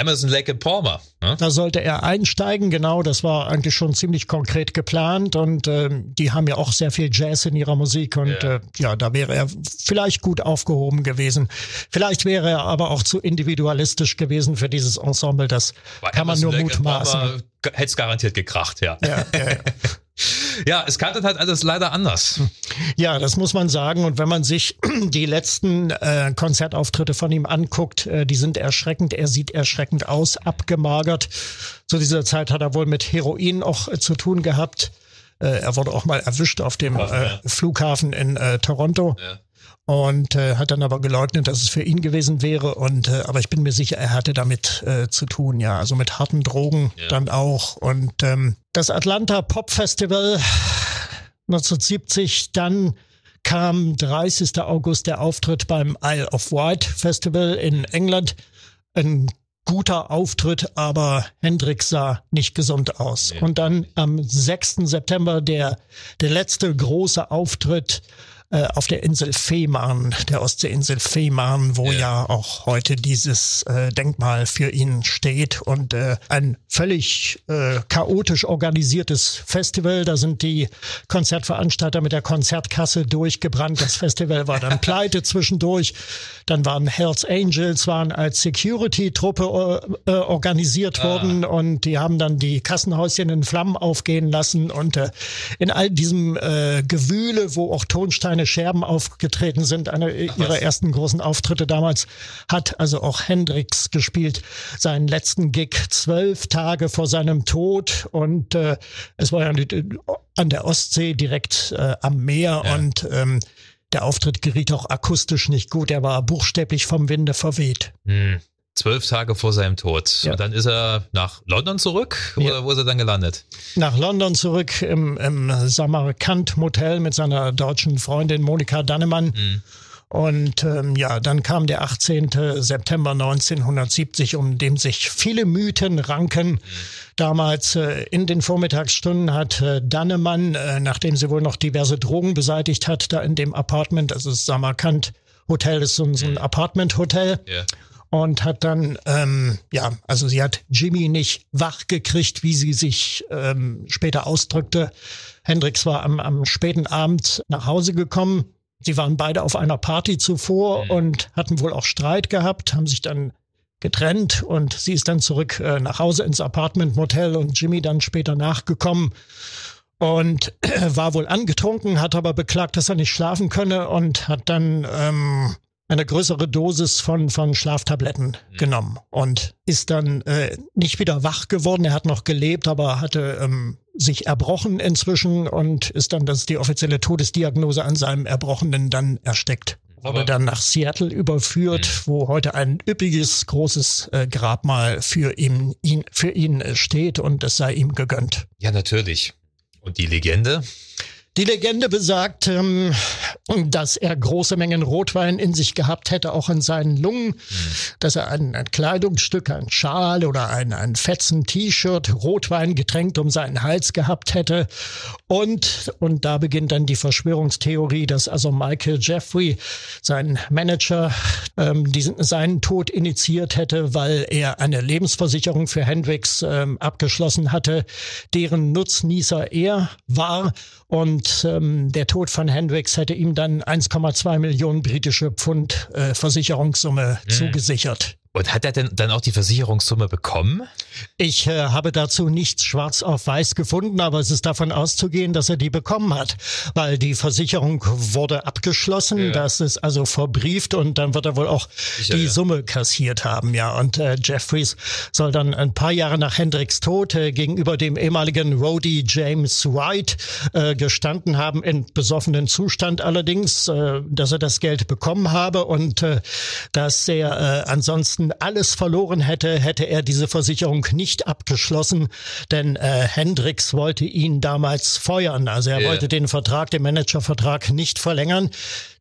Speaker 3: Amazon Lake and Palmer.
Speaker 1: Ne? Da sollte er einsteigen, genau. Das war eigentlich schon ziemlich konkret geplant und äh, die haben ja auch sehr viel Jazz in ihrer Musik und ja. Äh, ja, da wäre er vielleicht gut aufgehoben gewesen. Vielleicht wäre er aber auch zu individualistisch gewesen für dieses Ensemble. Das Bei kann Amazon man nur Lake mutmaßen.
Speaker 3: Hätte es garantiert gekracht, ja. ja, ja, ja. Es kannte halt alles leider anders.
Speaker 1: Ja, das muss man sagen. Und wenn man sich die letzten äh, Konzertauftritte von ihm anguckt, äh, die sind erschreckend. Er sieht erschreckend aus, abgemagert. Zu dieser Zeit hat er wohl mit Heroin auch äh, zu tun gehabt. Äh, er wurde auch mal erwischt auf dem äh, Flughafen in äh, Toronto. Ja und äh, hat dann aber geleugnet, dass es für ihn gewesen wäre. Und äh, aber ich bin mir sicher, er hatte damit äh, zu tun, ja, also mit harten Drogen ja. dann auch. Und ähm, das Atlanta Pop Festival 1970, dann kam 30. August der Auftritt beim Isle of Wight Festival in England. Ein guter Auftritt, aber Hendrix sah nicht gesund aus. Und dann am 6. September der, der letzte große Auftritt äh, auf der Insel Fehmarn, der Ostseeinsel Fehmarn, wo ja. ja auch heute dieses äh, Denkmal für ihn steht und äh, ein völlig äh, chaotisch organisiertes Festival. Da sind die Konzertveranstalter mit der Konzertkasse durchgebrannt. Das Festival war dann pleite zwischendurch. Dann waren Hells Angels waren als Security-Truppe äh, organisiert ah. worden und die haben dann die Kassenhäuschen in Flammen aufgehen lassen und äh, in all diesem äh, Gewühle, wo auch Tonsteine kleine Scherben aufgetreten sind. Einer ihrer ersten großen Auftritte damals hat also auch Hendrix gespielt. Seinen letzten Gig zwölf Tage vor seinem Tod und äh, es war ja an der Ostsee direkt äh, am Meer ja. und ähm, der Auftritt geriet auch akustisch nicht gut. Er war buchstäblich vom Winde verweht.
Speaker 3: Hm zwölf Tage vor seinem Tod. Ja. Und dann ist er nach London zurück oder ja. wo ist er dann gelandet?
Speaker 1: Nach London zurück im, im Samarkand Motel mit seiner deutschen Freundin Monika Dannemann. Mhm. Und ähm, ja, dann kam der 18. September 1970, um dem sich viele Mythen ranken. Mhm. Damals äh, in den Vormittagsstunden hat äh, Dannemann, äh, nachdem sie wohl noch diverse Drogen beseitigt hat, da in dem Apartment, also das Samarkand Hotel ist so, so ein mhm. Apartment-Hotel. Yeah und hat dann, ähm, ja, also sie hat Jimmy nicht wach gekriegt, wie sie sich ähm, später ausdrückte. Hendrix war am, am späten Abend nach Hause gekommen. Sie waren beide auf einer Party zuvor mhm. und hatten wohl auch Streit gehabt, haben sich dann getrennt und sie ist dann zurück äh, nach Hause ins Apartment Motel und Jimmy dann später nachgekommen und äh, war wohl angetrunken, hat aber beklagt, dass er nicht schlafen könne und hat dann ähm, eine größere Dosis von, von Schlaftabletten mhm. genommen und ist dann äh, nicht wieder wach geworden. Er hat noch gelebt, aber hatte ähm, sich erbrochen inzwischen und ist dann, das ist die offizielle Todesdiagnose an seinem Erbrochenen dann ersteckt wurde dann nach Seattle überführt, mhm. wo heute ein üppiges, großes äh, Grabmal für ihn, ihn, für ihn äh, steht und es sei ihm gegönnt.
Speaker 3: Ja, natürlich. Und die Legende?
Speaker 1: Die Legende besagt, ähm, dass er große Mengen Rotwein in sich gehabt hätte, auch in seinen Lungen, mhm. dass er ein, ein, Kleidungsstück, ein Schal oder ein, ein fetzen T-Shirt, Rotwein getränkt um seinen Hals gehabt hätte. Und, und da beginnt dann die Verschwörungstheorie, dass also Michael Jeffrey, sein Manager, ähm, diesen, seinen Tod initiiert hätte, weil er eine Lebensversicherung für Hendrix ähm, abgeschlossen hatte, deren Nutznießer er war und ähm, der Tod von Hendricks hätte ihm dann 1,2 Millionen britische Pfund äh, Versicherungssumme mhm. zugesichert.
Speaker 3: Und hat er denn dann auch die Versicherungssumme bekommen?
Speaker 1: Ich äh, habe dazu nichts schwarz auf weiß gefunden, aber es ist davon auszugehen, dass er die bekommen hat, weil die Versicherung wurde abgeschlossen, ja. das ist also verbrieft und dann wird er wohl auch Sicher, die ja. Summe kassiert haben, ja. Und äh, Jeffries soll dann ein paar Jahre nach Hendricks Tod äh, gegenüber dem ehemaligen Roadie James White äh, gestanden haben, in besoffenen Zustand allerdings, äh, dass er das Geld bekommen habe und äh, dass er äh, ansonsten ansonsten alles verloren hätte, hätte er diese Versicherung nicht abgeschlossen, denn äh, Hendricks wollte ihn damals feuern. Also er yeah. wollte den Vertrag, den Managervertrag nicht verlängern.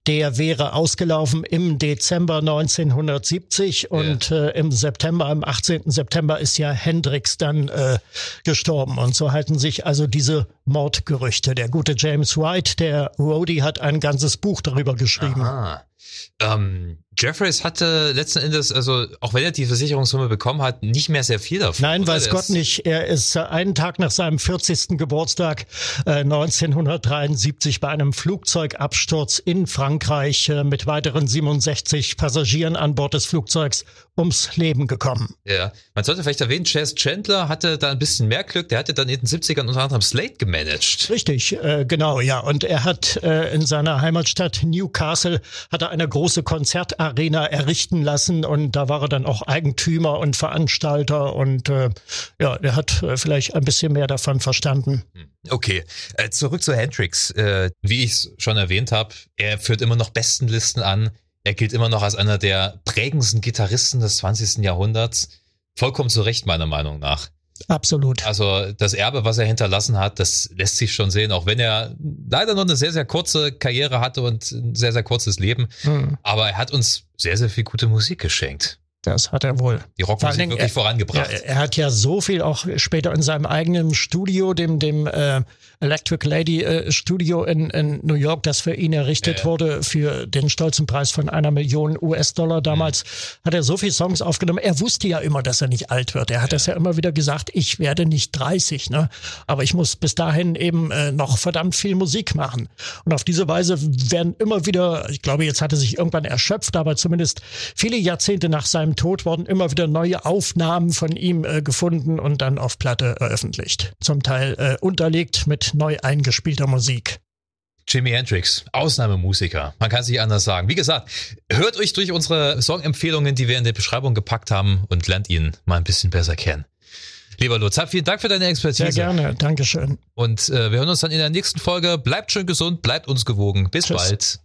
Speaker 1: Der wäre ausgelaufen im Dezember 1970 und yeah. äh, im September, am 18. September ist ja Hendricks dann äh, gestorben. Und so halten sich also diese Mordgerüchte. Der gute James White, der Rhodey, hat ein ganzes Buch darüber geschrieben.
Speaker 3: Aha. Ähm, Jeffries hatte letzten Endes, also auch wenn er die Versicherungssumme bekommen hat, nicht mehr sehr viel davon.
Speaker 1: Nein, weiß Gott nicht. Er ist äh, einen Tag nach seinem 40. Geburtstag äh, 1973 bei einem Flugzeugabsturz in Frankreich äh, mit weiteren 67 Passagieren an Bord des Flugzeugs ums Leben gekommen.
Speaker 3: Ja, man sollte vielleicht erwähnen, Chase Chandler hatte da ein bisschen mehr Glück. Der hatte dann in den 70ern unter anderem Slate gemanagt.
Speaker 1: Richtig, äh, genau, ja. Und er hat äh, in seiner Heimatstadt Newcastle hat er eine große Konzertarena errichten lassen und da war er dann auch Eigentümer und Veranstalter und äh, ja, er hat äh, vielleicht ein bisschen mehr davon verstanden. Hm.
Speaker 3: Okay, äh, zurück zu Hendrix. Wie ich es schon erwähnt habe, er führt immer noch Bestenlisten an. Er gilt immer noch als einer der prägendsten Gitarristen des 20. Jahrhunderts. Vollkommen zu Recht, meiner Meinung nach.
Speaker 1: Absolut.
Speaker 3: Also das Erbe, was er hinterlassen hat, das lässt sich schon sehen, auch wenn er leider noch eine sehr, sehr kurze Karriere hatte und ein sehr, sehr kurzes Leben. Hm. Aber er hat uns sehr, sehr viel gute Musik geschenkt.
Speaker 1: Das hat er wohl.
Speaker 3: Die Rockmusik wirklich er, vorangebracht.
Speaker 1: Er, er, hat ja so viel auch später in seinem eigenen Studio, dem, dem äh, Electric Lady äh, Studio in, in New York, das für ihn errichtet ja. wurde, für den stolzen Preis von einer Million US-Dollar damals, mhm. hat er so viele Songs aufgenommen. Er wusste ja immer, dass er nicht alt wird. Er hat ja. das ja immer wieder gesagt, ich werde nicht 30, ne? aber ich muss bis dahin eben äh, noch verdammt viel Musik machen. Und auf diese Weise werden immer wieder, ich glaube, jetzt hat er sich irgendwann erschöpft, aber zumindest viele Jahrzehnte nach seinem Tod wurden immer wieder neue Aufnahmen von ihm äh, gefunden und dann auf Platte veröffentlicht. Zum Teil äh, unterlegt mit neu eingespielter Musik.
Speaker 3: Jimi Hendrix, Ausnahmemusiker. Man kann es nicht anders sagen. Wie gesagt, hört euch durch unsere Songempfehlungen, die wir in der Beschreibung gepackt haben und lernt ihn mal ein bisschen besser kennen. Lieber Lutz, vielen Dank für deine Expertise.
Speaker 1: Sehr gerne, Dankeschön.
Speaker 3: Und äh, wir hören uns dann in der nächsten Folge. Bleibt schön gesund, bleibt uns gewogen. Bis Tschüss. bald.